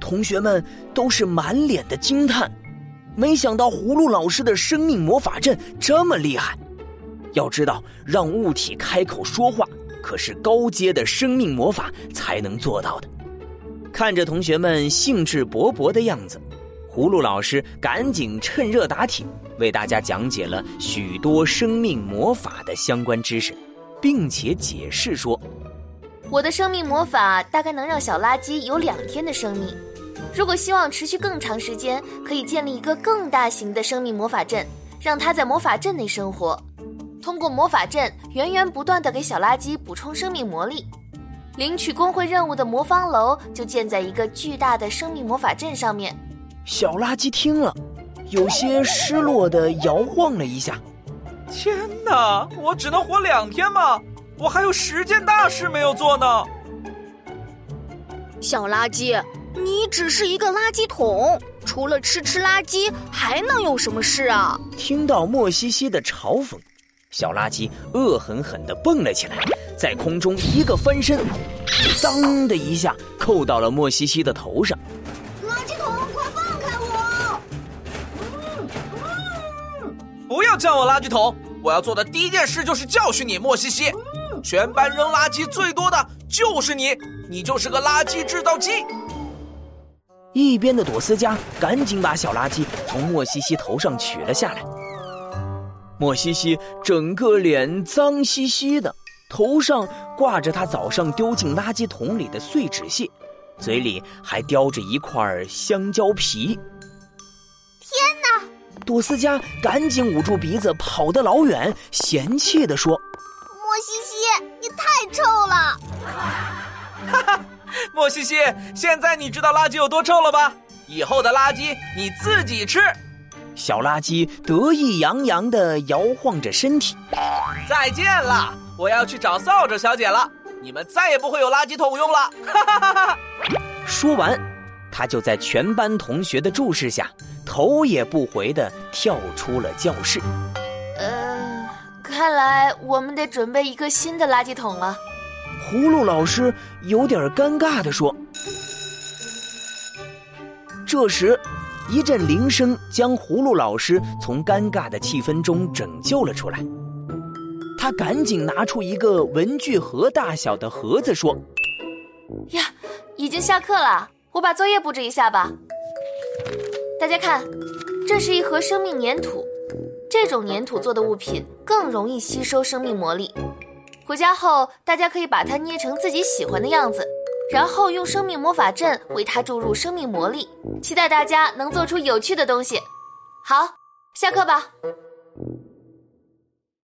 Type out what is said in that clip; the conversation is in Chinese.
同学们都是满脸的惊叹，没想到葫芦老师的生命魔法阵这么厉害。要知道，让物体开口说话，可是高阶的生命魔法才能做到的。看着同学们兴致勃勃的样子，葫芦老师赶紧趁热打铁，为大家讲解了许多生命魔法的相关知识，并且解释说：“我的生命魔法大概能让小垃圾有两天的生命。如果希望持续更长时间，可以建立一个更大型的生命魔法阵，让它在魔法阵内生活。”通过魔法阵源源不断的给小垃圾补充生命魔力，领取工会任务的魔方楼就建在一个巨大的生命魔法阵上面。小垃圾听了，有些失落的摇晃了一下。天哪，我只能活两天吗？我还有十件大事没有做呢。小垃圾，你只是一个垃圾桶，除了吃吃垃圾，还能有什么事啊？听到莫西西的嘲讽。小垃圾恶狠狠地蹦了起来，在空中一个翻身，当的一下扣到了莫西西的头上。垃圾桶，快放开我！不要叫我垃圾桶！我要做的第一件事就是教训你，莫西西。全班扔垃圾最多的就是你，你就是个垃圾制造机。一边的朵斯加赶紧把小垃圾从莫西西头上取了下来。莫西西整个脸脏兮兮的，头上挂着他早上丢进垃圾桶里的碎纸屑，嘴里还叼着一块香蕉皮。天哪！朵斯加赶紧捂住鼻子，跑得老远，嫌弃地说：“莫西西，臭了！”哈哈，莫西西，现在你知道垃圾有多臭了吧？以后的垃圾你自己吃。小垃圾得意洋洋地摇晃着身体。再见了，我要去找扫帚小姐了。你们再也不会有垃圾桶用了。哈哈哈哈！说完，他就在全班同学的注视下，头也不回地跳出了教室。呃，看来我们得准备一个新的垃圾桶了。葫芦老师有点尴尬地说。这时。一阵铃声将葫芦老师从尴尬的气氛中拯救了出来。他赶紧拿出一个文具盒大小的盒子，说：“呀，已经下课了，我把作业布置一下吧。大家看，这是一盒生命粘土，这种粘土做的物品更容易吸收生命魔力。回家后，大家可以把它捏成自己喜欢的样子。”然后用生命魔法阵为它注入生命魔力，期待大家能做出有趣的东西。好，下课吧。